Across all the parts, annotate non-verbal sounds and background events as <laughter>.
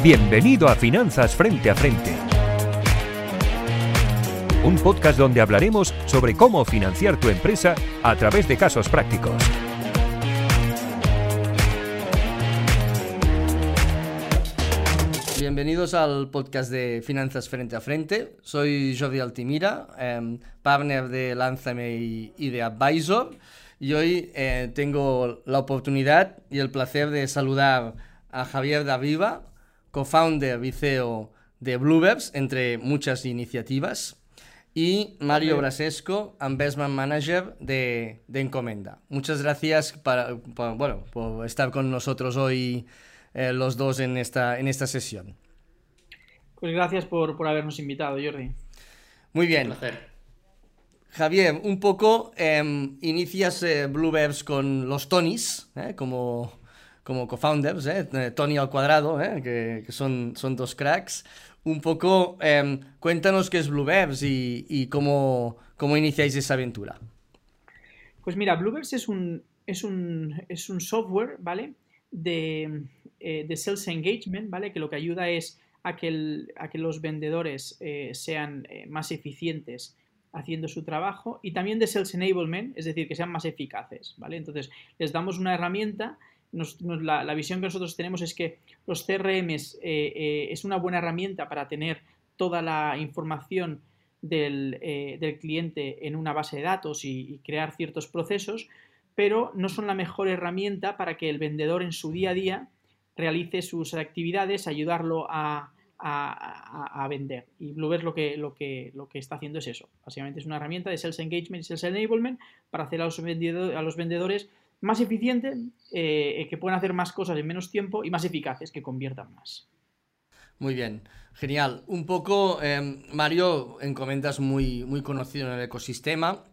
Bienvenido a Finanzas Frente a Frente. Un podcast donde hablaremos sobre cómo financiar tu empresa a través de casos prácticos. Bienvenidos al podcast de Finanzas Frente a Frente. Soy Jordi Altimira, em, partner de Lánzame y, de Advisor. Y hoy eh, tengo la oportunidad y el placer de saludar a Javier Daviva, co-founder y CEO de Bluebirds, entre muchas iniciativas, y Mario Brasesco, investment manager de, de Encomenda. Muchas gracias para, bueno, por estar con nosotros hoy eh, los dos en esta, en esta sesión. Pues gracias por, por habernos invitado, Jordi. Muy bien. Un placer. Javier, un poco em, inicias eh, Bluebirds con los Tonys, eh, como como co-founders, ¿eh? Tony al cuadrado, ¿eh? que, son, son dos cracks. Un poco, em, cuéntanos qué es Bluebirds y, y cómo, cómo, iniciáis esa aventura. Pues mira, Bluebirds es un, es un, es un software, ¿vale? De, eh, de, sales engagement, ¿vale? Que lo que ayuda es a que, a que los vendedores eh, sean eh, más eficientes haciendo su trabajo y también de sales enablement, es decir, que sean más eficaces, ¿vale? Entonces, les damos una herramienta la, visión que nosotros tenemos es que los CRMs eh, eh, es una buena herramienta para tener toda la información del, eh, cliente en una base de datos y, crear ciertos procesos, pero no son la mejor herramienta para que el vendedor en su día a día realice sus actividades, ayudarlo a, vender. Y Bluebird lo que, lo, que, lo que está haciendo es eso. Básicamente es una herramienta de Sales Engagement y Sales Enablement para hacer a los, a los vendedores más eficientes, eh, que pueden hacer más cosas en menos tiempo y más eficaces, que conviertan más. Muy bien, genial. Un poco, em, Mario, en comentas muy, muy conocido en el ecosistema,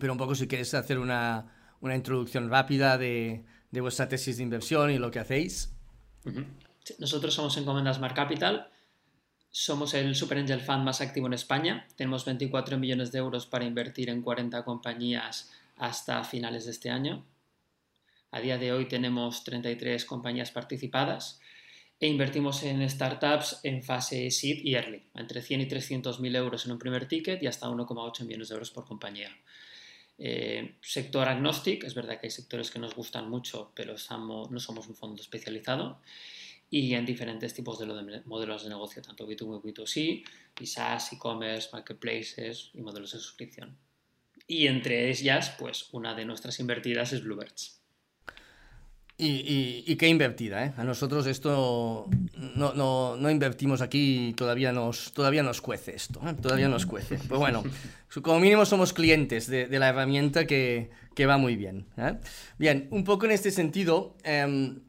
pero un poco si quieres hacer una, introducción rápida de, vuestra tesis de inversión y lo que hacéis. Nosotros somos Encomendas Smart Capital, somos el Super Angel Fund más activo en España, tenemos 24 millones de euros para invertir en 40 compañías hasta finales de este año. A día de hoy tenemos 33 compañías participadas e invertimos en startups en fase seed y early, entre 100 y 300 mil euros en un primer ticket y hasta 1,8 millones de euros por compañía. Eh, sector agnostic, es verdad que hay sectores que nos gustan mucho, pero no somos un fondo especializado. Y en diferentes tipos de, modelos de negocio, tanto B2B, B2C, y SaaS, e-commerce, marketplaces y modelos de suscripción. Y entre ellas, pues una de nuestras invertidas es Bluebirds. Y, qué invertida, ¿eh? A nosotros esto no, no, invertimos aquí todavía nos, todavía nos cuece esto, ¿eh? todavía nos cuece. Pues bueno, <laughs> como mínimo somos clientes de, la herramienta que, va muy bien. ¿eh? Bien, un poco en este sentido, em,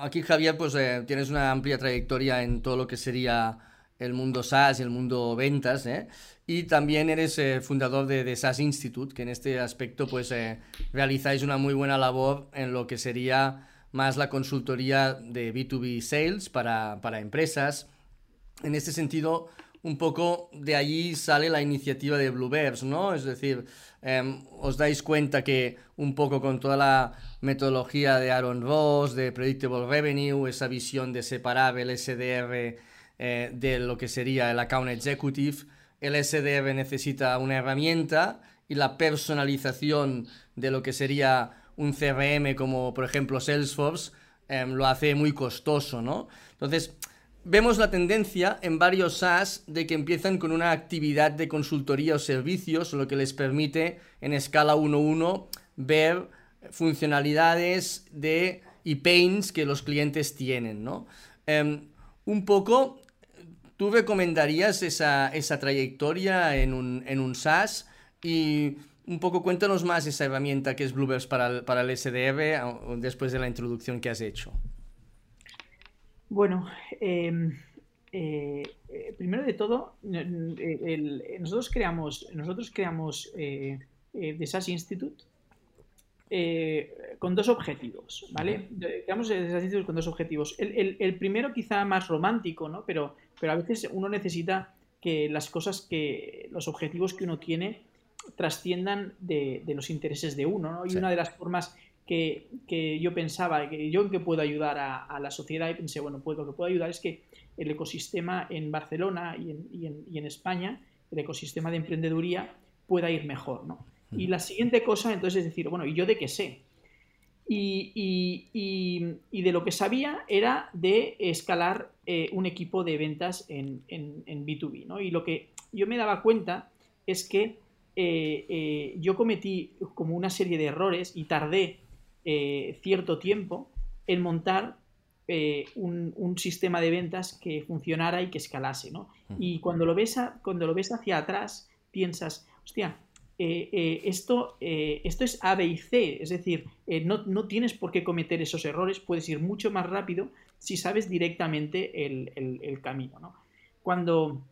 aquí Javier, pues eh, tienes una amplia trayectoria en todo lo que sería el mundo SaaS y el mundo ventas, ¿eh? Y también eres eh, fundador de, SaaS Institute, que en este aspecto pues eh, realizáis una muy buena labor en lo que sería más la consultoría de B2B Sales para, empresas. En este sentido, un poco de allí sale la iniciativa de Bluebirds, ¿no? Es decir, em, os dais cuenta que un poco con toda la metodología de Aaron Ross, de Predictable Revenue, esa visión de separar el SDR eh, de lo que sería el Account Executive, el SDR necesita una herramienta y la personalización de lo que sería un CRM como por ejemplo Salesforce em, lo hace muy costoso, ¿no? Entonces, vemos la tendencia en varios SaaS de que empiezan con una actividad de consultoría o servicios, lo que les permite en escala 1-1 ver funcionalidades de y pains que los clientes tienen, ¿no? Em, un poco ¿Tú recomendarías esa, esa trayectoria en un, en un SaaS? Y un poco cuéntanos más esa herramienta que es Bluebirds para el, para el SDR después de la introducción que has hecho. Bueno, em, eh, eh, primero de todo, nosotros creamos, nosotros creamos eh, The SaaS Institute con dos objetivos, ¿vale? Institute con dos objetivos. El, el, el, primero quizá más romántico, ¿no? Pero pero a veces uno necesita que las cosas que, los objetivos que uno tiene trasciendan de, los intereses de uno, ¿no? Y una de las formas que, que, yo pensaba, que yo en qué puedo ayudar a, a, la sociedad y pensé, bueno, pues lo que puedo ayudar es que el ecosistema en Barcelona y en, y en, y en España, el ecosistema de emprendeduría, pueda ir mejor, ¿no? Y la siguiente cosa, entonces, es decir, bueno, ¿y yo de qué sé? Y, y, y, de lo que sabía era de escalar eh, un equipo de ventas en, en, en, B2B, ¿no? Y lo que yo me daba cuenta es que eh, eh, yo cometí como una serie de errores y tardé eh, cierto tiempo en montar eh, un, un, sistema de ventas que funcionara y que escalase, ¿no? Y cuando lo ves, a, cuando lo ves hacia atrás, piensas, hostia, eh, eh, esto, eh, esto es A, B y C, es decir, no, no, tienes por qué cometer esos errores, puedes ir mucho más rápido si sabes directamente el, el, el camino. ¿no? Cuando,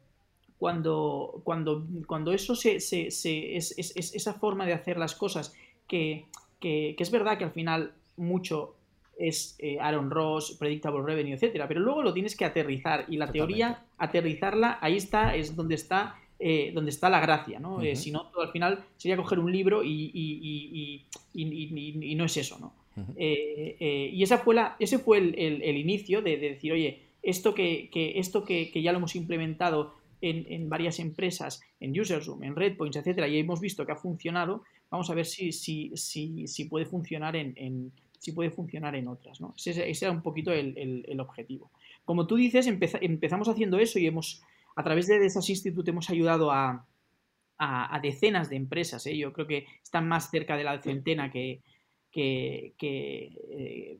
cuando, cuando, cuando eso se, se, se es, es, es, esa forma de hacer las cosas, que, que, que es verdad que al final mucho es Aaron Ross, Predictable Revenue, etcétera, pero luego lo tienes que aterrizar y la Totalmente. teoría, aterrizarla, ahí está, es donde está eh, donde está la gracia, ¿no? Uh -huh. eh, si no, al final sería coger un libro y, y, y, y no es eso, ¿no? Uh -huh. y esa fue la, ese fue el, el, el inicio de, de, decir, oye, esto que, que esto que, que, ya lo hemos implementado en, en, varias empresas, en UserZoom, en Redpoints, etcétera, y hemos visto que ha funcionado, vamos a ver si, si, si, si puede funcionar en, en, si puede funcionar en otras, ¿no? Ese, ese era un poquito el, el objetivo. Como tú dices, empeza, empezamos haciendo eso y hemos a través de Desas Institute hemos ayudado a, a, decenas de empresas. ¿eh? Yo creo que están más cerca de la centena que, que, que eh,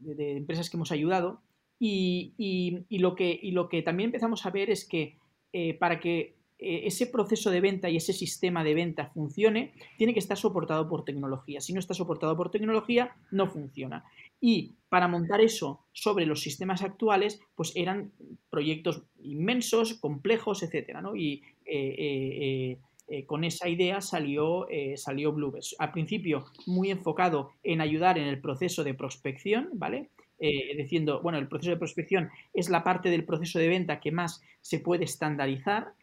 de, empresas que hemos ayudado. Y, y, y, lo que, y lo que también empezamos a ver es que eh, para que ese proceso de venta y ese sistema de venta funcione, tiene que estar soportado por tecnología. Si no está soportado por tecnología, no funciona. Y para montar eso sobre los sistemas actuales, pues eran proyectos inmensos, complejos, etcétera, ¿no? Y eh, eh, eh, con esa idea salió, eh, salió Bluebirds. Al principio, muy enfocado en ayudar en el proceso de prospección, ¿vale? Eh, diciendo, bueno, el proceso de prospección es la parte del proceso de venta que más se puede estandarizar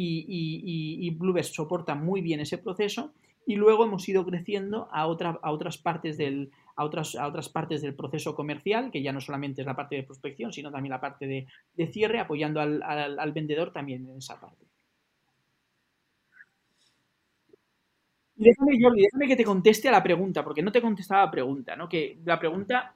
y, y, Bluebirds soporta muy bien ese proceso y luego hemos ido creciendo a, otra, a otras partes del a otras, a otras partes del proceso comercial, que ya no solamente es la parte de prospección, sino también la parte de, cierre, apoyando al, al, vendedor también en esa parte. Déjame, Jordi, déjame que te conteste a la pregunta, porque no te contestaba la pregunta, ¿no? Que la pregunta,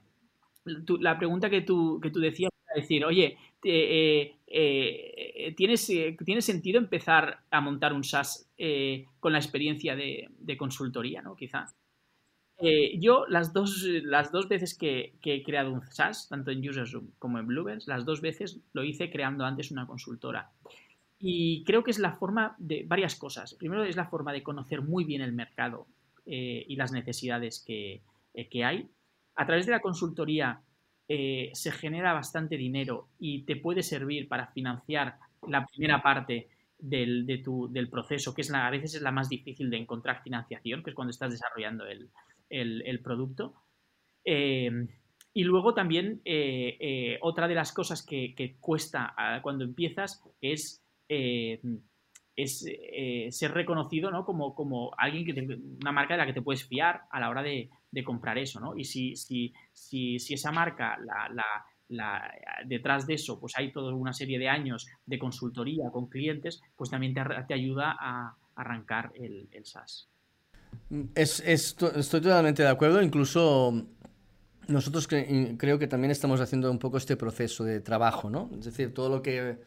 la pregunta que tú, que tú decías decir, oye, eh, eh, ¿tienes, ¿tiene sentido empezar a montar un SaaS eh, con la experiencia de, consultoría, ¿no? Quizá. Eh, yo las dos, las dos veces que, he creado un SaaS, tanto en UserZoom como en Bluebirds, las dos veces lo hice creando antes una consultora. Y creo que es la forma de varias cosas. Primero es la forma de conocer muy bien el mercado eh, y las necesidades que, eh, que, hay. A través de la consultoría eh, se genera bastante dinero y te puede servir para financiar la primera parte del, del proceso, que es la, a veces es la más difícil de encontrar financiación, que es cuando estás desarrollando el, el, producto. Eh, y luego también eh, otra de las cosas que, cuesta uh, cuando empiezas es, es ser reconocido ¿no? como, como alguien que te, una marca de la que te puedes fiar a la hora de, de comprar eso. ¿no? Y si, si, si, si esa marca, la, la, detrás de eso, pues hay toda una serie de años de consultoría con clientes, pues también te, te ayuda a arrancar el, el SaaS. Es, estoy totalmente de acuerdo, incluso nosotros cre creo que también estamos haciendo un poco este proceso de trabajo, ¿no? Es decir, todo lo que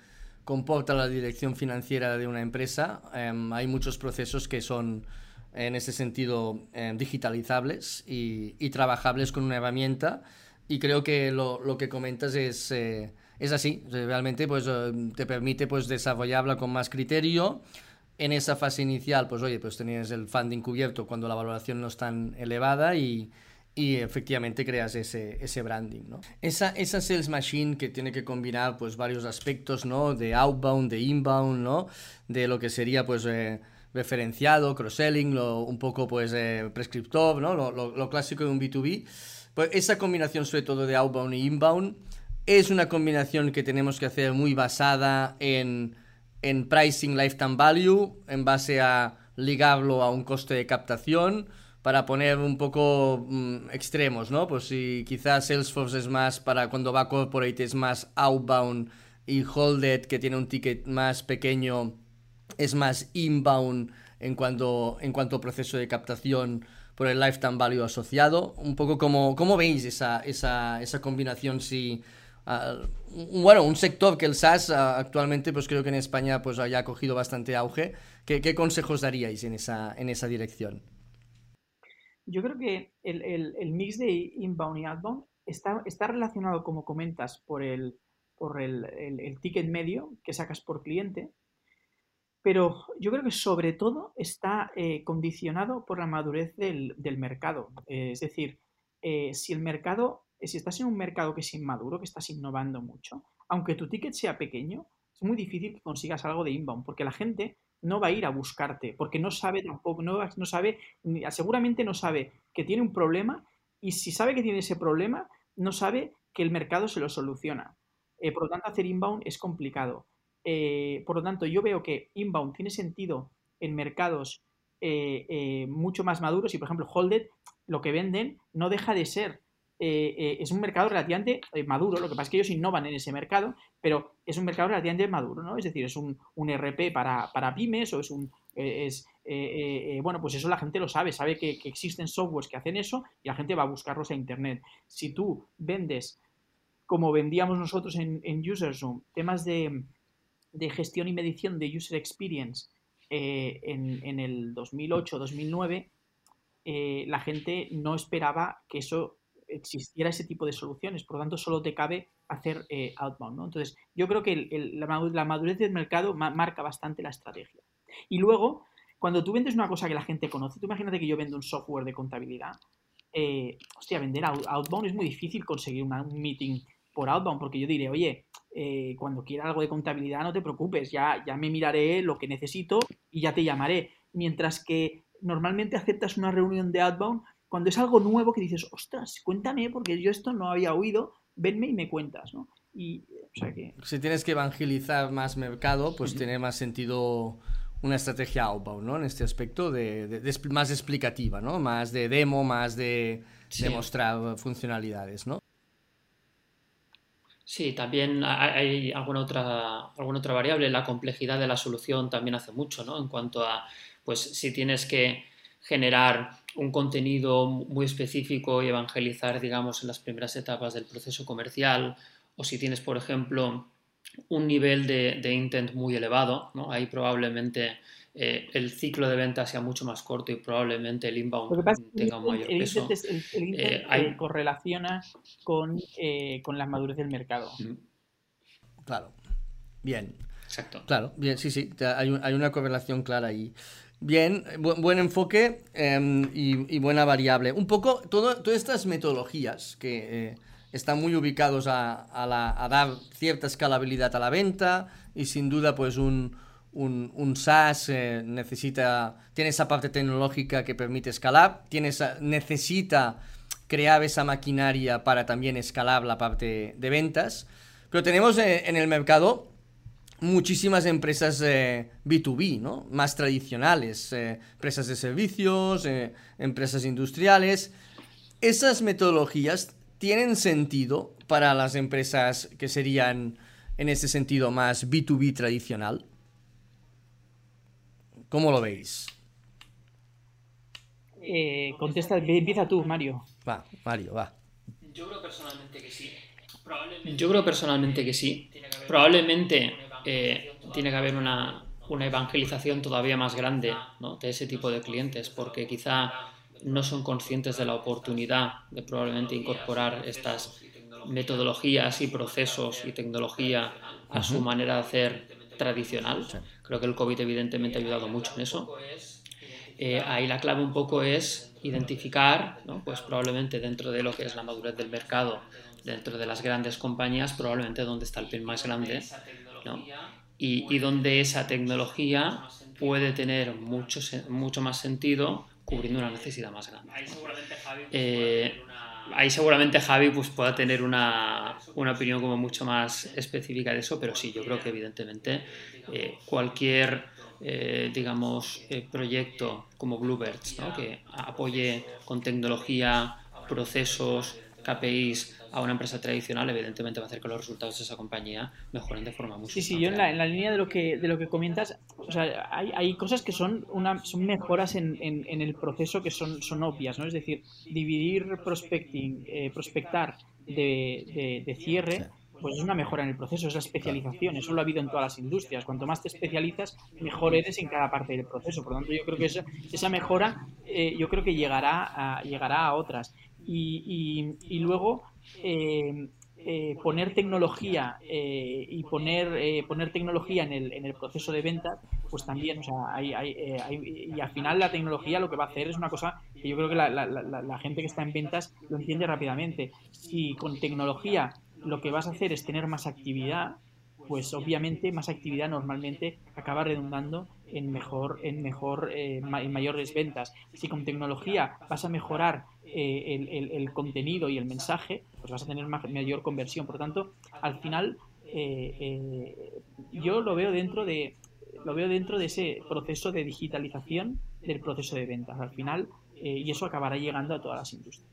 comporta la dirección financiera de una empresa, eh, hay muchos procesos que son en ese sentido eh, digitalizables y, y, trabajables con una herramienta. Y creo que lo, lo que comentas es, eh, es así, realmente pues te permite pues desarrollarla con más criterio, en esa fase inicial, pues oye, pues tenías el funding cubierto cuando la valoración no es tan elevada y, y efectivamente creas ese, ese branding, ¿no? Esa, esa sales machine que tiene que combinar pues varios aspectos, ¿no? De outbound, de inbound, ¿no? De lo que sería pues eh, referenciado, cross-selling, un poco pues eh, prescriptor, ¿no? Lo, lo, clásico de un B2B. Pues esa combinación sobre todo de outbound y inbound es una combinación que tenemos que hacer muy basada en en pricing lifetime value en base a ligarlo a un coste de captación, para poner un poco mm, extremos, ¿no? Pues si quizás Salesforce es más para cuando va corporate es más outbound y Holded, que tiene un ticket más pequeño, es más inbound en cuanto, en cuanto proceso de captación por el lifetime value asociado. Un poco como, ¿cómo veis esa, esa, esa combinación? Si, ah, bueno, un sector que el SaaS ah, actualmente, pues creo que en España pues haya cogido bastante auge. ¿Qué, ¿Qué, consejos daríais en esa, en esa dirección? Yo creo que el, el, mix de inbound y outbound está, está relacionado, como comentas, por el, por el, el, ticket medio que sacas por cliente, pero yo creo que sobre todo está eh, condicionado por la madurez del, del mercado. Eh, es decir, eh, si el mercado, si estás en un mercado que es inmaduro, que estás innovando mucho, aunque tu ticket sea pequeño, es muy difícil que consigas algo de inbound, porque la gente no va a ir a buscarte, porque no sabe tampoco, no, no sabe, seguramente no sabe que tiene un problema y si sabe que tiene ese problema, no sabe que el mercado se lo soluciona. Eh, por lo tanto, hacer inbound es complicado. Eh, por lo tanto, yo veo que inbound tiene sentido en mercados eh, mucho más maduros y, por ejemplo, Holded, lo que venden no deja de ser eh, eh, es un mercado relativamente eh, maduro. Lo que pasa es que ellos innovan en ese mercado, pero es un mercado relativamente maduro, ¿no? Es decir, es un, un RP para, para, pymes o es un. Es, bueno, pues eso la gente lo sabe, sabe que, existen softwares que hacen eso y la gente va a buscarlos a Internet. Si tú vendes, como vendíamos nosotros en, en UserZoom, temas de, de, gestión y medición de user experience en, en, el 2008-2009, la gente no esperaba que eso existiera ese tipo de soluciones. Por lo tanto, solo te cabe hacer eh, outbound. ¿no? Entonces, yo creo que la, madurez del mercado marca bastante la estrategia. Y luego, cuando tú vendes una cosa que la gente conoce, tú imagínate que yo vendo un software de contabilidad. Eh, hostia, vender outbound es muy difícil conseguir un meeting por outbound, porque yo diré, oye, eh, cuando quiera algo de contabilidad, no te preocupes, ya, ya me miraré lo que necesito y ya te llamaré. Mientras que normalmente aceptas una reunión de outbound cuando es algo nuevo que dices, ostras, cuéntame, porque yo esto no había oído, venme y me cuentas, ¿no? Y, Si tienes que evangelizar más mercado, pues tiene más sentido una estrategia outbound, ¿no? En este aspecto de, más explicativa, ¿no? Más de demo, más de demostrar funcionalidades, ¿no? Sí, también hay alguna otra, alguna otra variable. La complejidad de la solución también hace mucho, ¿no? En cuanto a, pues, si tienes que generar un contenido muy específico y evangelizar, digamos, en las primeras etapas del proceso comercial, o si tienes, por ejemplo, un nivel de, intent muy elevado, ¿no? ahí probablemente eh, el ciclo de venta sea mucho más corto y probablemente el inbound tenga un mayor peso. el, intent eh, correlaciona con, eh, con la madurez del mercado. Claro. Bien. Exacto. Claro, bien, sí, sí, hay, hay una correlación clara ahí. Bien, buen enfoque em, y, buena variable. Un poco, todo, todas estas metodologías que eh, están muy ubicados a, dar cierta escalabilidad a la venta y sin duda pues un, un, SaaS eh, necesita, tiene esa parte tecnológica que permite escalar, tiene necesita crear esa maquinaria para también escalar la parte de ventas, pero tenemos eh, en el mercado muchísimas empresas B2B, eh, ¿no? Más tradicionales, eh, empresas de servicios, eh, empresas industriales. ¿Esas metodologías tienen sentido para las empresas que serían, en ese sentido, más B2B tradicional? ¿Cómo lo veis? contesta, empieza tú, Mario. Va, Mario, va. Yo creo personalmente que sí. Yo creo personalmente que sí. Probablemente eh, tiene que haber una, evangelización todavía más grande de ese tipo de clientes, porque quizá no son conscientes de la oportunidad de probablemente incorporar estas metodologías y procesos y tecnología a su manera de hacer tradicional. Creo que el COVID evidentemente ha ayudado mucho en eso. Eh, ahí la clave un poco es identificar, pues probablemente dentro de lo que es la madurez del mercado, dentro de las grandes compañías, probablemente donde está el pin más grande y, donde esa tecnología puede tener mucho, mucho más sentido cubriendo una necesidad más grande. Eh, ahí seguramente Javi pues, pueda tener una, una, opinión como mucho más específica de eso, pero sí, yo creo que evidentemente eh, cualquier eh, digamos, eh, proyecto como Bluebirds, ¿no? que apoye con tecnología, procesos, KPIs a una empresa tradicional, evidentemente va a hacer que los resultados de esa compañía mejoren de forma muy Sí, sí, yo en la, en la línea de lo que, de lo que comentas, o sea, hay, hay cosas que son, una, son mejoras en, en, en el proceso que son, son obvias, ¿no? Es decir, dividir prospecting, eh, prospectar de, de, de cierre pues es una mejora en el proceso, es la especialización, eso lo ha habido en todas las industrias. Cuanto más te especializas, mejor eres en cada parte del proceso. Por lo tanto, yo creo que esa, esa mejora, eh, yo creo que llegará a, llegará a otras. Y, y, y luego, eh, eh, poner tecnología eh, y poner, eh, poner tecnología en el, en el proceso de ventas, pues también, o sea, hay, hay, eh, hay, y al final la tecnología lo que va a hacer es una cosa que yo creo que la, la, la, la gente que está en ventas lo entiende rápidamente. Si con tecnología lo que vas a hacer es tener más actividad, pues obviamente más actividad normalmente acaba redundando en mejor, en mejor, eh, en mayores ventas. Si con tecnología vas a mejorar eh, el, el, el, contenido y el mensaje, pues vas a tener más, mayor conversión. Por lo tanto, al final eh, eh, yo lo veo dentro de lo veo dentro de ese proceso de digitalización del proceso de ventas. Al final, eh, y eso acabará llegando a todas las industrias.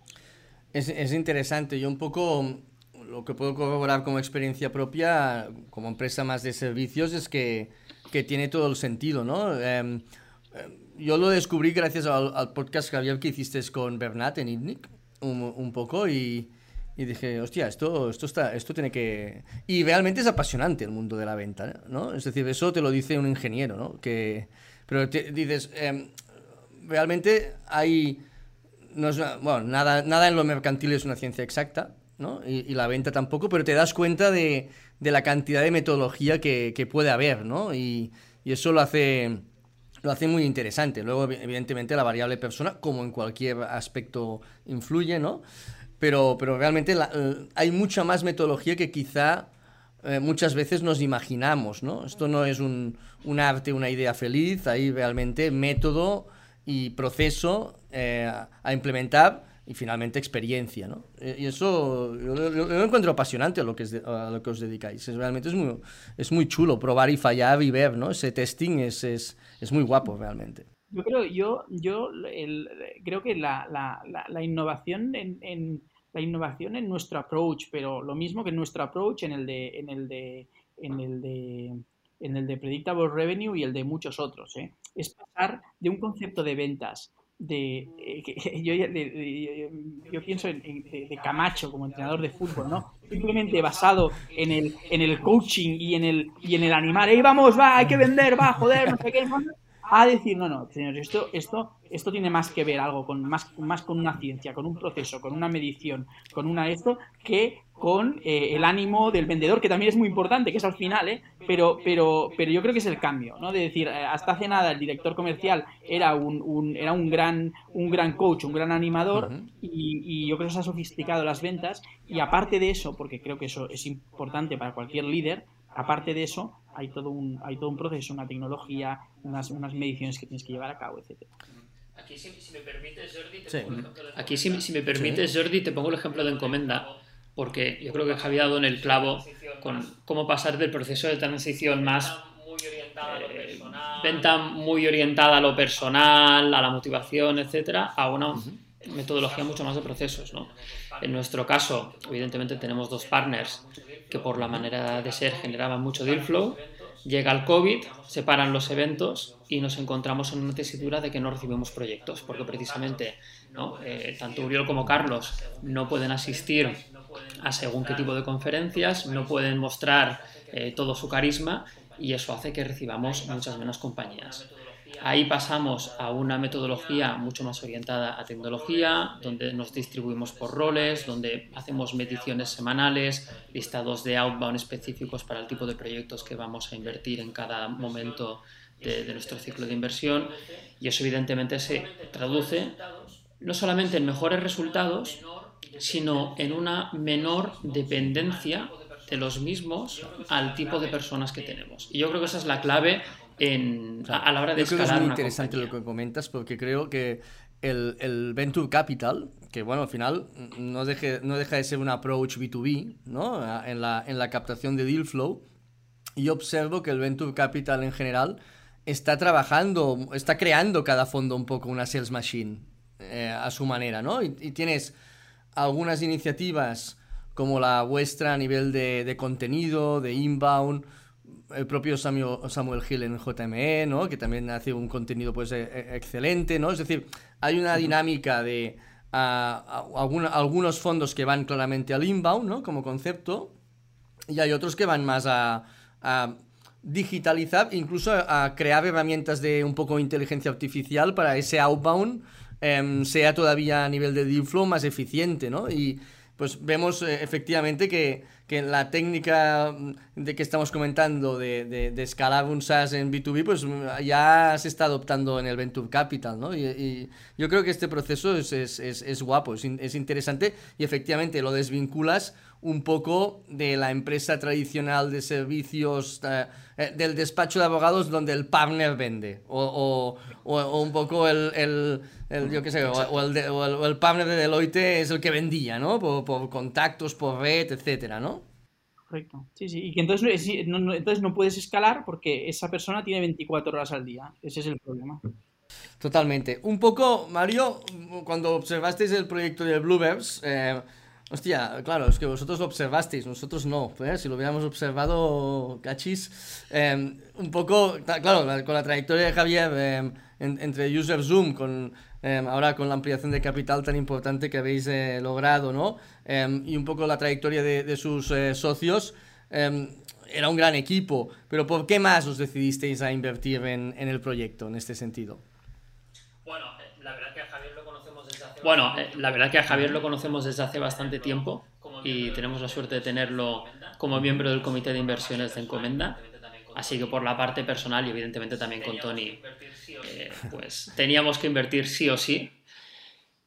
Es, es interesante. Yo un poco lo que puedo corroborar como experiencia propia, como empresa más de servicios, es que, que tiene todo el sentido, ¿no? Eh, yo lo descubrí gracias al, al, podcast Javier que hiciste con Bernat en ITNIC, un, un poco, y, y, dije, hostia, esto, esto, está, esto tiene que... Y realmente es apasionante el mundo de la venta, ¿no? Es decir, eso te lo dice un ingeniero, ¿no? Que, pero te, dices, eh, realmente hay... No es una, bueno, nada, nada en lo mercantil es una ciencia exacta, ¿no? Y, y, la venta tampoco, pero te das cuenta de, de la cantidad de metodología que, que puede haber, ¿no? Y, y, eso lo hace, lo hace muy interesante. Luego, evidentemente, la variable persona, como en cualquier aspecto, influye, ¿no? Pero, pero realmente hay mucha más metodología que quizá eh, muchas veces nos imaginamos, ¿no? Esto no es un, un arte, una idea feliz, hay realmente método y proceso eh, a implementar y finalmente experiencia, ¿no? Y eso lo encuentro apasionante a lo, que es de, a lo que os dedicáis. Es, realmente es muy, es muy chulo probar y fallar y ver, ¿no? Ese testing es, es, es muy guapo realmente. Yo creo, yo, yo el, creo que la, la, la, innovación en, en, la innovación en nuestro approach, pero lo mismo que en nuestro approach en el de, en el de, en el de, en el de predictable revenue y el de muchos otros, ¿eh? es pasar de un concepto de ventas de, eh, <laughs> yo, de, de, yo, pienso en, de, Camacho como entrenador de fútbol, ¿no? Simplemente basado en el, en el coaching y en el, y en el animar, ¡Ey, vamos, va, hay que vender, va, joder, no sé qué! A decir, no, no, señores, esto, esto, esto tiene más que ver algo con más, más con una ciencia, con un proceso, con una medición, con una esto, que con eh, el ánimo del vendedor, que también es muy importante, que es al final, ¿eh? pero, pero, pero yo creo que es el cambio, ¿no? De decir, eh, hasta hace nada el director comercial era un, un, era un, gran, un gran coach, un gran animador, uh -huh. y, y, yo creo que se ha sofisticado las ventas, y aparte de eso, porque creo que eso es importante para cualquier líder, aparte de eso, hay todo un, hay todo un proceso, una tecnología, unas, unas mediciones que tienes que llevar a cabo, etc. Aquí, si, si, me permites, Jordi, te sí. pongo Aquí, si, si, me permites, sí. Jordi, te pongo el ejemplo de encomenda, porque yo creo que Javi ha dado en el clavo con cómo pasar del proceso de transición más eh, venta muy orientada a lo personal, a la motivación, etcétera, a una uh -huh. metodología mucho más de procesos, ¿no? En nuestro caso, evidentemente tenemos dos partners que por la manera de ser generaban mucho deal flow. Llega el COVID, se paran los eventos y nos encontramos en una tesitura de que no recibimos proyectos, porque precisamente ¿no? Eh, tanto Uriol como Carlos no pueden asistir a según qué tipo de conferencias, no pueden mostrar eh, todo su carisma y eso hace que recibamos muchas menos compañías. Ahí pasamos a una metodología mucho más orientada a tecnología, donde nos distribuimos por roles, donde hacemos mediciones semanales, listados de outbound específicos para el tipo de proyectos que vamos a invertir en cada momento de, de nuestro ciclo de inversión. Y eso evidentemente se traduce no solamente en mejores resultados, sino en una menor dependencia de los mismos al tipo de personas que tenemos. Y yo creo que esa es la clave en, a, a, la hora de Yo escalar creo que es muy interesante compañía. lo que comentas porque creo que el, el, Venture Capital, que bueno, al final no, deje, no deja de ser un approach B2B, ¿no? En la, en la captación de deal flow, y observo que el Venture Capital en general está trabajando, está creando cada fondo un poco una sales machine eh, a su manera, ¿no? Y, tienes algunas iniciativas como la vuestra a nivel de, contenido, de inbound, el propio Samuel, Samuel, Hill en JME, ¿no? Que también hace un contenido pues e, e, excelente, ¿no? Es decir, hay una dinámica de algunos fondos que van claramente al inbound, ¿no? Como concepto, y hay otros que van más a digitalizar, incluso a, crear herramientas de un poco inteligencia artificial para ese outbound em, sea todavía a nivel de deal flow más eficiente, ¿no? Y pues vemos eh, efectivamente que, que, la técnica de que estamos comentando de, de, escalar un SaaS en B2B, pues ya se está adoptando en el Venture Capital, ¿no? Y, yo creo que este proceso es, es, es, es guapo, es interesante y efectivamente lo desvinculas un poco de la empresa tradicional de servicios, eh, eh, del despacho de abogados donde el partner vende, o, un poco el, el, yo qué sé, o, el, partner de Deloitte es el que vendía, ¿no? Por, contactos, por red, etcétera, ¿no? Correcto. Sí, sí. Y que entonces no, entonces no puedes escalar porque esa persona tiene 24 horas al día. Ese es el problema. Totalmente. Un poco, Mario, cuando observasteis el proyecto de Bluebirds, eh, Hostia, claro, es que vosotros lo observasteis, nosotros no. ¿eh? Si lo hubiéramos observado, cachis. Em, un poco, claro, con la trayectoria de Javier em, entre User Zoom, con, em, ahora con la ampliación de capital tan importante que habéis eh, logrado, ¿no? y un poco la trayectoria de, sus eh, socios. era un gran equipo, pero ¿por qué más os decidisteis a invertir en, en el proyecto en este sentido? Bueno, la verdad que Javier lo bueno, eh, la verdad que a Javier lo conocemos desde hace bastante tiempo y tenemos la suerte de tenerlo como miembro del comité de inversiones de Encomenda. Así que por la parte personal y evidentemente también con Tony, eh, pues teníamos que invertir sí o sí.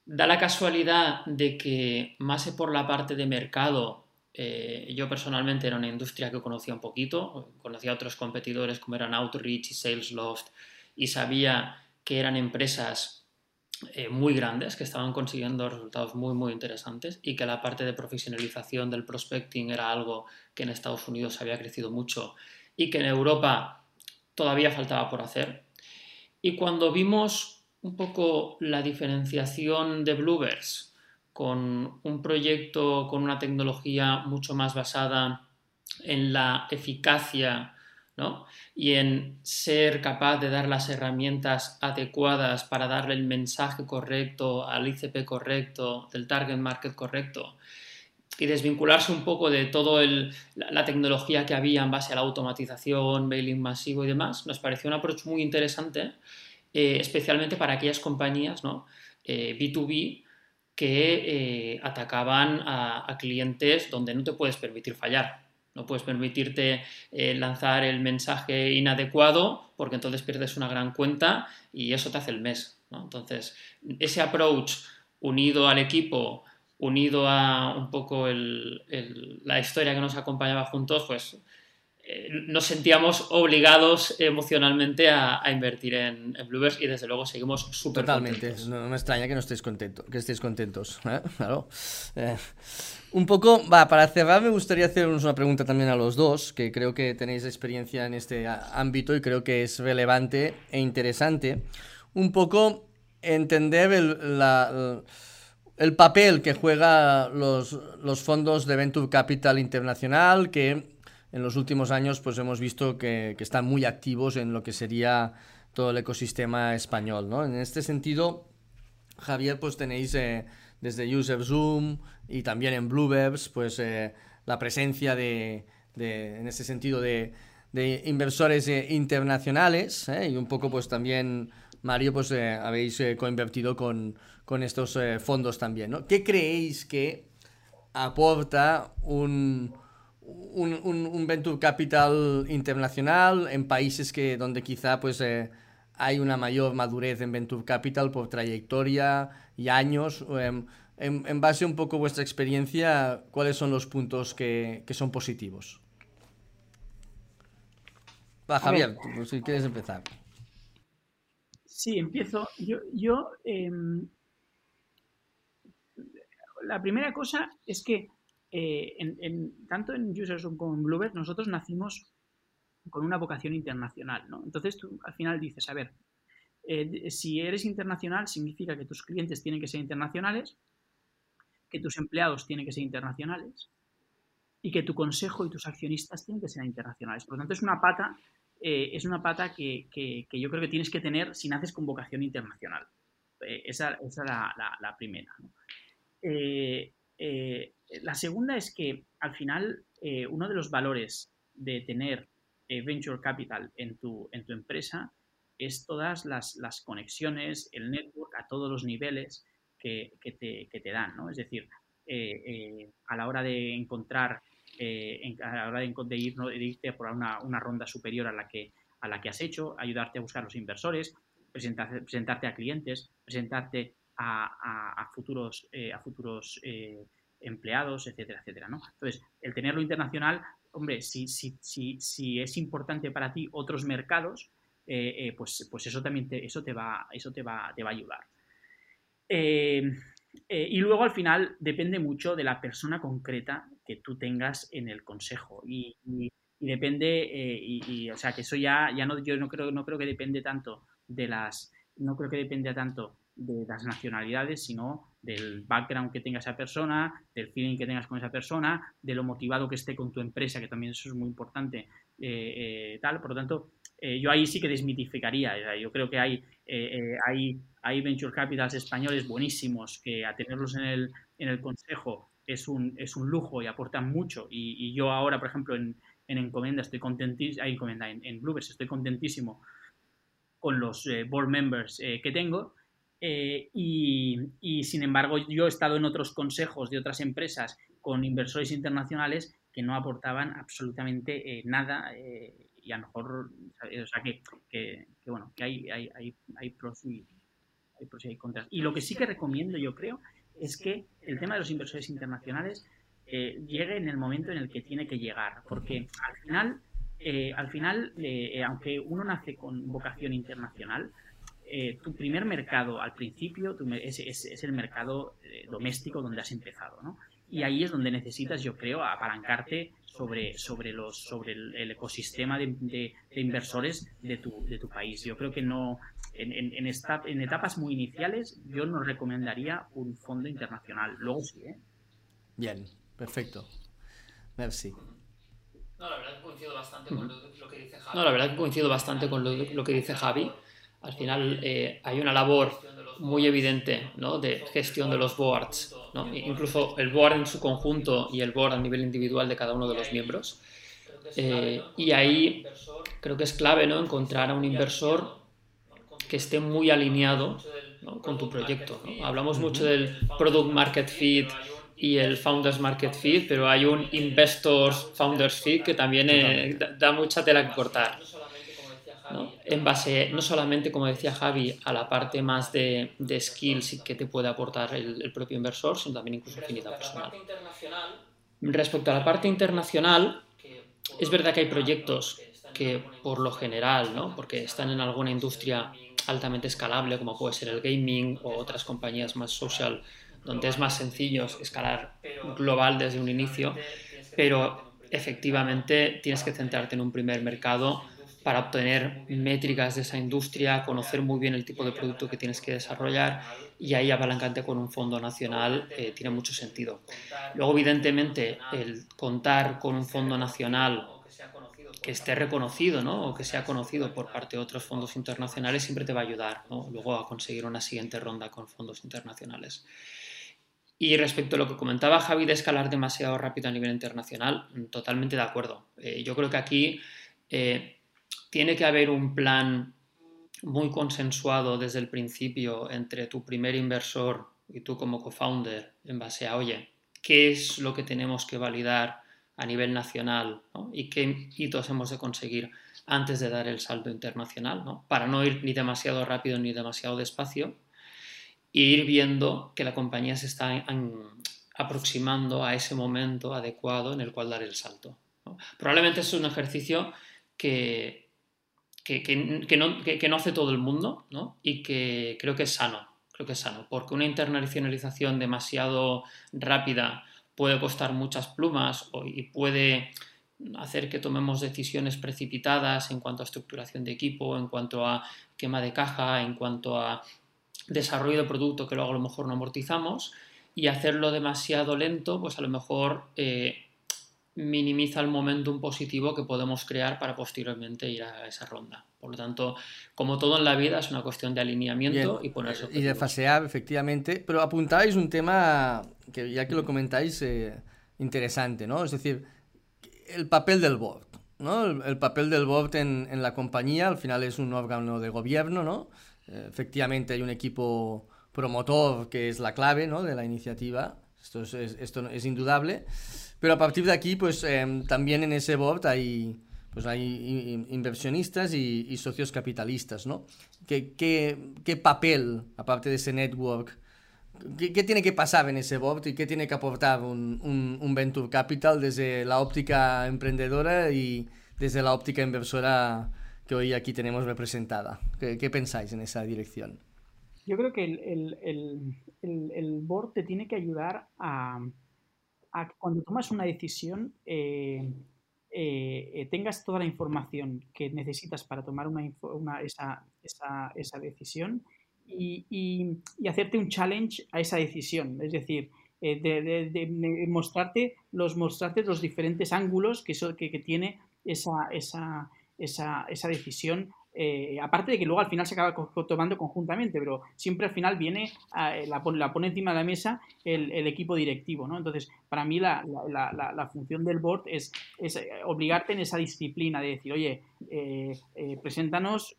Da la casualidad de que más por la parte de mercado, eh, yo personalmente era una industria que conocía un poquito, conocía a otros competidores como eran Outreach y Salesloft y sabía que eran empresas eh, muy grandes que estaban consiguiendo resultados muy muy interesantes y que la parte de profesionalización del prospecting era algo que en Estados Unidos había crecido mucho y que en Europa todavía faltaba por hacer. Y cuando vimos un poco la diferenciación de Bluebirds con un proyecto con una tecnología mucho más basada en la eficacia y en ser capaz de dar las herramientas adecuadas para darle el mensaje correcto al ICP correcto, del target market correcto, y desvincularse un poco de toda la, tecnología que había en base a la automatización, mailing masivo y demás, nos pareció un approach muy interesante, eh, especialmente para aquellas compañías ¿no? B2B eh, que eh, atacaban a clientes donde no te puedes permitir fallar. No puedes permitirte eh, lanzar el mensaje inadecuado porque entonces pierdes una gran cuenta y eso te hace el mes. Entonces, ese approach unido al equipo, unido a un poco la historia que nos acompañaba juntos, pues nos sentíamos obligados emocionalmente a, invertir en, en, Bluebirds y desde luego seguimos súper Totalmente, no, me extraña que no estéis contentos, que estéis contentos. <laughs> ¿eh? Claro. Un poco, va, para cerrar me gustaría haceros una pregunta también a los dos, que creo que tenéis experiencia en este ámbito y creo que es relevante e interesante. Un poco entender el, el papel que juega los, los, fondos de Venture Capital Internacional, que en los últimos años pues hemos visto que, están muy activos en lo que sería todo el ecosistema español. ¿no? En este sentido, Javier, pues tenéis... Eh, desde User Zoom y también en Bluebirds, pues eh, la presencia de, en ese sentido, de, inversores eh, internacionales eh, y un poco pues también, Mario, pues habéis coinvertido con, con estos fondos también, ¿no? ¿Qué creéis que aporta un, un, venture capital internacional en países que donde quizá pues hay una mayor madurez en venture capital por trayectoria y años. Em, en, base un poco a vuestra experiencia, ¿cuáles son los puntos que, son positivos? Va, Javier, si quieres empezar. Sí, empiezo. Yo, yo em, la primera cosa es que eh, tanto en Users como en Bluebird nosotros nacimos con una vocación internacional, ¿no? Entonces tú al final dices, a ver, eh, si eres internacional significa que tus clientes tienen que ser internacionales, que tus empleados tienen que ser internacionales y que tu consejo y tus accionistas tienen que ser internacionales. Por lo tanto, es una pata, eh, es una pata que, yo creo que tienes que tener si naces con vocación internacional. Esa, es la, primera. La segunda es que al final uno de los valores de tener venture capital en tu, en tu empresa es todas las, conexiones, el network a todos los niveles que, te, dan, ¿no? Es decir, eh, eh, a la hora de encontrar, eh, a la hora de, ir, irte por una, ronda superior a la, que, a la que has hecho, ayudarte a buscar los inversores, presentarte a clientes, presentarte a, futuros, a futuros empleados, etcétera, etcétera, ¿no? Entonces, el tenerlo internacional, hombre, si, si, si, si es importante para ti otros mercados, eh, eh, pues, pues eso también te, eso te, va, eso te, va, te va a ayudar. Eh, y luego al final depende mucho de la persona concreta que tú tengas en el consejo. Y, depende, o sea que eso ya, ya no, yo no creo, no creo que depende tanto de las, no creo que dependa tanto de las nacionalidades, sino del background que tenga esa persona, del feeling que tengas con esa persona, de lo motivado que esté con tu empresa, que también eso es muy importante, tal. Por lo tanto, eh, yo ahí sí que desmitificaría. Yo creo que hay, eh, eh, hay, hay venture capitals españoles buenísimos que a tenerlos en el, en el consejo es un, es un lujo y aportan mucho. Y, yo ahora, por ejemplo, en, en Encomenda estoy contentísimo, encomienda, en, en estoy contentísimo con los board members que tengo. Y, y, sin embargo, yo he estado en otros consejos de otras empresas con inversores internacionales que no aportaban absolutamente nada y a lo mejor, o sea, que, que, bueno, que hay, hay, hay, hay, pros y, hay pros y hay contras. Y lo que sí que recomiendo, yo creo, es que el tema de los inversores internacionales eh, llegue en el momento en el que tiene que llegar, porque al final, eh, al final eh, aunque uno nace con vocación internacional, tu primer mercado al principio es, es, es, el mercado doméstico donde has empezado, ¿no? y ahí es donde necesitas, yo creo, apalancarte sobre, sobre, los, sobre el, ecosistema de, inversores de tu, de tu país. Yo creo que no, en, en, esta, en etapas muy iniciales, yo no recomendaría un fondo internacional. Luego sí, ¿eh? Bien, perfecto. Merci. No, la verdad que coincido bastante con lo, que dice Javi. No, la verdad que coincido bastante con lo, que dice Javi. Al final eh, hay una labor muy evidente ¿no? de gestión de los boards, ¿no? incluso el board en su conjunto y el board a nivel individual de cada uno de los miembros. Eh, y ahí creo que es clave ¿no? encontrar a un inversor que esté muy alineado con tu proyecto. Hablamos mucho del Product Market Fit y el Founders Market Fit, pero hay un Investors Founders Fit que también eh, da mucha tela que cortar. En base no solamente, como decía Javi, a la parte más de, de skills que te puede aportar el, propio inversor, sino también incluso afinidad personal. Respecto a la parte internacional, es verdad que hay proyectos que por lo general, ¿no? porque están en alguna industria altamente escalable, como puede ser el gaming o otras compañías más social, donde es más sencillo escalar global desde un inicio, pero efectivamente tienes que centrarte en un primer mercado para obtener métricas de esa industria, conocer muy bien el tipo de producto que tienes que desarrollar y ahí apalancante con un fondo nacional eh, tiene mucho sentido. Luego, evidentemente, el contar con un fondo nacional que esté reconocido ¿no? o que sea conocido por parte de otros fondos internacionales siempre te va a ayudar luego a conseguir una siguiente ronda con fondos internacionales. Y respecto a lo que comentaba Javi de escalar demasiado rápido a nivel internacional, totalmente de acuerdo. Eh, yo creo que aquí eh, tiene que haber un plan muy consensuado desde el principio entre tu primer inversor y tú como co-founder en base a, oye, ¿qué es lo que tenemos que validar a nivel nacional y qué hitos hemos de conseguir antes de dar el salto internacional, ¿no? para no ir ni demasiado rápido ni demasiado despacio e ir viendo que la compañía se está aproximando a ese momento adecuado en el cual dar el salto. Probablemente es un ejercicio que que, no, hace todo el mundo ¿no? y que creo que es sano, creo que es sano, porque una internacionalización demasiado rápida puede costar muchas plumas y puede hacer que tomemos decisiones precipitadas en cuanto a estructuración de equipo, en cuanto a quema de caja, en cuanto a desarrollo de producto que luego a lo mejor no amortizamos y hacerlo demasiado lento, pues a lo mejor eh, minimiza el momentum positivo que podemos crear para posteriormente ir a esa ronda. Por lo tanto, como todo en la vida, es una cuestión de alineamiento y ponerse. Y de fasear, efectivamente. Pero apuntáis un tema que, ya que lo comentáis, eh, interesante, ¿no? Es decir, el papel del board, ¿no? El, papel del board en, en, la compañía, al final es un órgano de gobierno, ¿no? Eh, efectivamente hay un equipo promotor que es la clave, ¿no? De la iniciativa. Esto es, esto es indudable. Pero a partir de aquí, pues em, también en ese board hay, pues hay inversionistas y, socios capitalistas, ¿no? ¿Qué, qué, papel, aparte de ese network, qué, tiene que pasar en ese board y qué tiene que aportar un, un, Venture Capital desde la óptica emprendedora y desde la óptica inversora que hoy aquí tenemos representada? ¿Qué, qué pensáis en esa dirección? Yo creo que el, el, el, el board te tiene que ayudar a cuando tomas una decisión eh, eh, eh, tengas toda la información que necesitas para tomar una, esa, decisión y, hacerte un challenge a esa decisión. Es decir, de, mostrarte, los, mostrarte los diferentes ángulos que, que, tiene esa, esa, esa decisión eh, aparte de que luego al final se acaba tomando conjuntamente, pero siempre al final viene, eh, la, la, pone encima de la mesa el, equipo directivo, ¿no? Entonces, para mí la, función del board es, eh, obligarte en esa disciplina de decir, oye, preséntanos,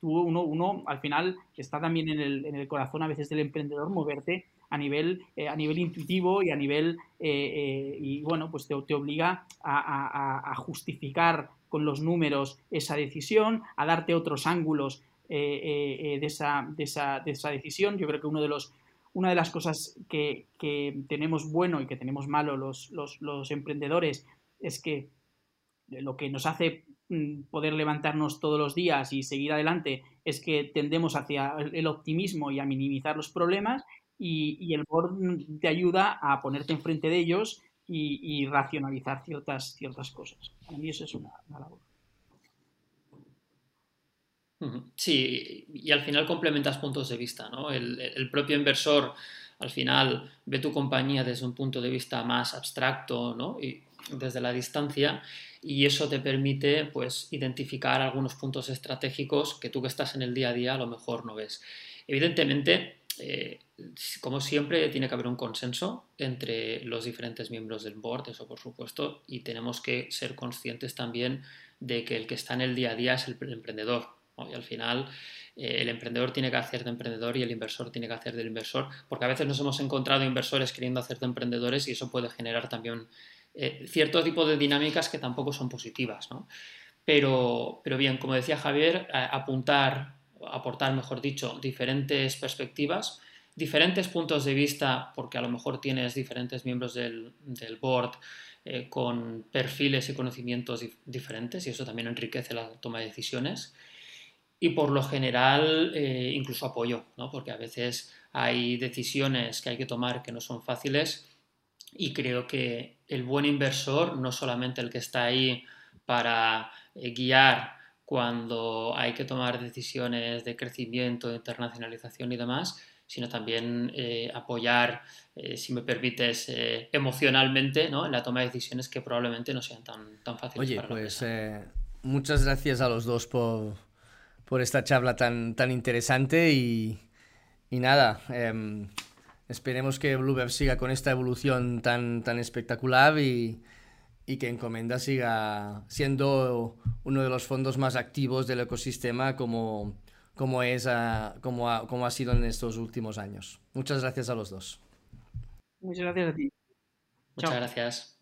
tú, uno, uno al final está también en el, corazón a veces del emprendedor moverte a nivel, a nivel intuitivo y a nivel, y bueno, pues te, te obliga a, a justificar con los números esa decisión, a darte otros ángulos eh, eh, eh, de, esa, de, esa, de, esa, decisión. Yo creo que uno de los, una de las cosas que, que tenemos bueno y que tenemos malo los, los, los, emprendedores es que lo que nos hace mm, poder levantarnos todos los días y seguir adelante es que tendemos hacia el optimismo y a minimizar los problemas y, y el board te ayuda a ponerte enfrente de ellos y, racionalizar ciertas, ciertas cosas. Para mí eso es una, labor. Sí, y al final complementas puntos de vista, ¿no? El, propio inversor al final ve tu compañía desde un punto de vista más abstracto, ¿no? Y desde la distancia, y eso te permite, pues, identificar algunos puntos estratégicos que tú que estás en el día a día a lo mejor no ves. Evidentemente, eh, como siempre, tiene que haber un consenso entre los diferentes miembros del board, eso por supuesto, y tenemos que ser conscientes también de que el que está en el día a día es el emprendedor. Y al final, eh, el emprendedor tiene que hacer de emprendedor y el inversor tiene que hacer del inversor, porque a veces nos hemos encontrado inversores queriendo hacer de emprendedores y eso puede generar también eh, cierto tipo de dinámicas que tampoco son positivas. Pero, pero bien, como decía Javier, apuntar aportar, mejor dicho, diferentes perspectivas, diferentes puntos de vista, porque a lo mejor tienes diferentes miembros del, board eh, con perfiles y conocimientos diferentes y eso también enriquece la toma de decisiones. Y por lo general, eh, incluso apoyo, ¿no? porque a veces hay decisiones que hay que tomar que no son fáciles y creo que el buen inversor, no solamente el que está ahí para eh, guiar cuando hay que tomar decisiones de crecimiento, de internacionalización y demás, sino también eh, apoyar, eh, si me permites, eh, emocionalmente ¿no? en la toma de decisiones que probablemente no sean tan, tan fáciles. Oye, pues muchas gracias a los dos por, por esta charla tan, tan interesante y, y nada, em, esperemos que Bluebird siga con esta evolución tan, tan espectacular y y que Encomenda siga siendo uno de los fondos más activos del ecosistema como, como, es, como, ha, como ha sido en estos últimos años. Muchas gracias a los dos. Muchas gracias a ti. Muchas gracias.